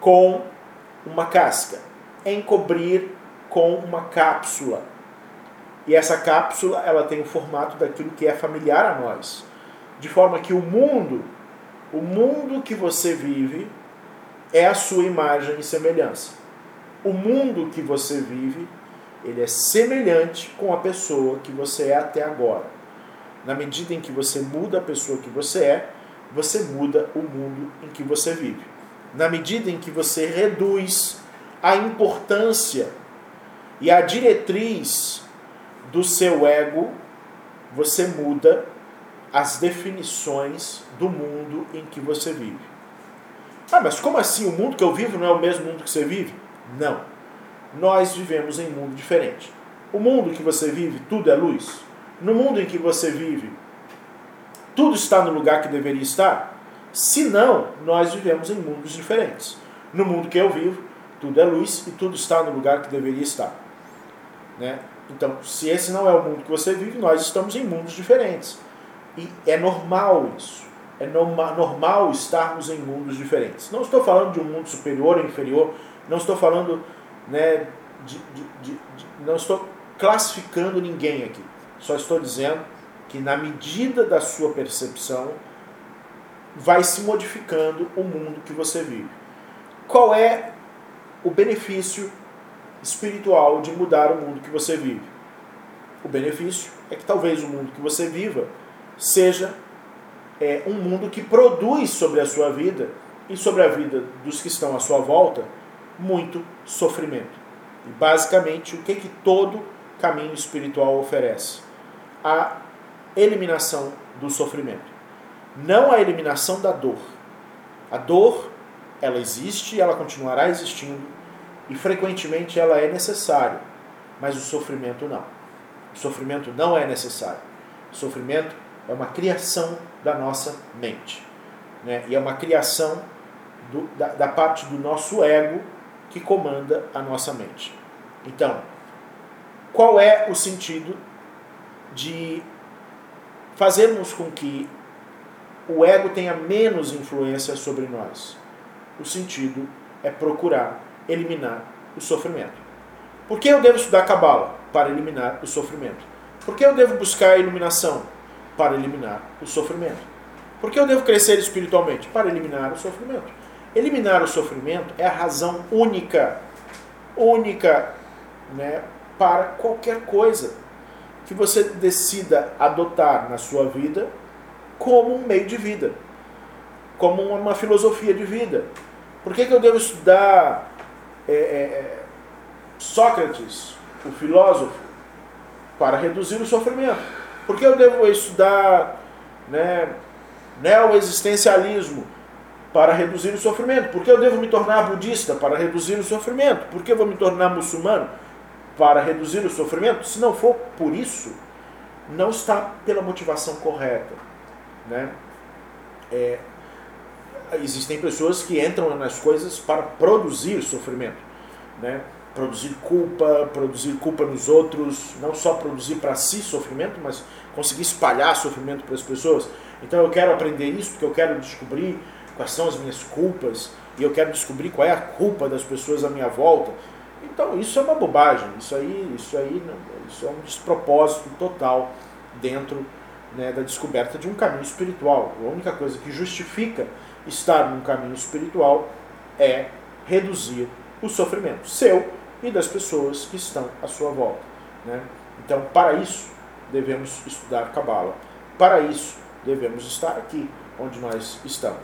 com uma casca, encobrir com uma cápsula. E essa cápsula ela tem o formato daquilo que é familiar a nós, de forma que o mundo, o mundo que você vive, é a sua imagem e semelhança. O mundo que você vive, ele é semelhante com a pessoa que você é até agora. Na medida em que você muda a pessoa que você é, você muda o mundo em que você vive. Na medida em que você reduz a importância e a diretriz do seu ego, você muda as definições do mundo em que você vive. Ah, mas como assim? O mundo que eu vivo não é o mesmo mundo que você vive? Não. Nós vivemos em um mundo diferente. O mundo que você vive, tudo é luz. No mundo em que você vive, tudo está no lugar que deveria estar? Se não, nós vivemos em mundos diferentes. No mundo que eu vivo, tudo é luz e tudo está no lugar que deveria estar. Né? Então, se esse não é o mundo que você vive, nós estamos em mundos diferentes. E é normal isso. É norma, normal estarmos em mundos diferentes. Não estou falando de um mundo superior ou inferior, não estou falando né, de, de, de, de não estou classificando ninguém aqui. Só estou dizendo que na medida da sua percepção vai se modificando o mundo que você vive. Qual é o benefício espiritual de mudar o mundo que você vive? O benefício é que talvez o mundo que você viva seja é, um mundo que produz sobre a sua vida e sobre a vida dos que estão à sua volta muito sofrimento. E basicamente, o que, que todo caminho espiritual oferece? A eliminação do sofrimento. Não a eliminação da dor. A dor, ela existe ela continuará existindo e frequentemente ela é necessária, mas o sofrimento não. O sofrimento não é necessário. O sofrimento é uma criação da nossa mente. Né? E é uma criação do, da, da parte do nosso ego que comanda a nossa mente. Então, qual é o sentido de fazermos com que o ego tenha menos influência sobre nós? O sentido é procurar eliminar o sofrimento. Por que eu devo estudar Kabbalah? Para eliminar o sofrimento. Por que eu devo buscar a iluminação? Para eliminar o sofrimento. Por que eu devo crescer espiritualmente? Para eliminar o sofrimento. Eliminar o sofrimento é a razão única, única, né, para qualquer coisa que você decida adotar na sua vida como um meio de vida, como uma filosofia de vida. Por que, que eu devo estudar é, é, é, Sócrates, o filósofo, para reduzir o sofrimento. Por que eu devo estudar né, neoexistencialismo para reduzir o sofrimento? Por que eu devo me tornar budista para reduzir o sofrimento? Por que eu vou me tornar muçulmano para reduzir o sofrimento? Se não for por isso, não está pela motivação correta. Né? É, existem pessoas que entram nas coisas para produzir sofrimento, né? Produzir culpa, produzir culpa nos outros, não só produzir para si sofrimento, mas conseguir espalhar sofrimento para as pessoas. Então eu quero aprender isso porque eu quero descobrir quais são as minhas culpas e eu quero descobrir qual é a culpa das pessoas à minha volta. Então isso é uma bobagem, isso aí, isso aí, isso é um despropósito total dentro né, da descoberta de um caminho espiritual. A única coisa que justifica estar num caminho espiritual é reduzir o sofrimento seu e das pessoas que estão à sua volta. Né? Então, para isso, devemos estudar Cabala. Para isso, devemos estar aqui onde nós estamos.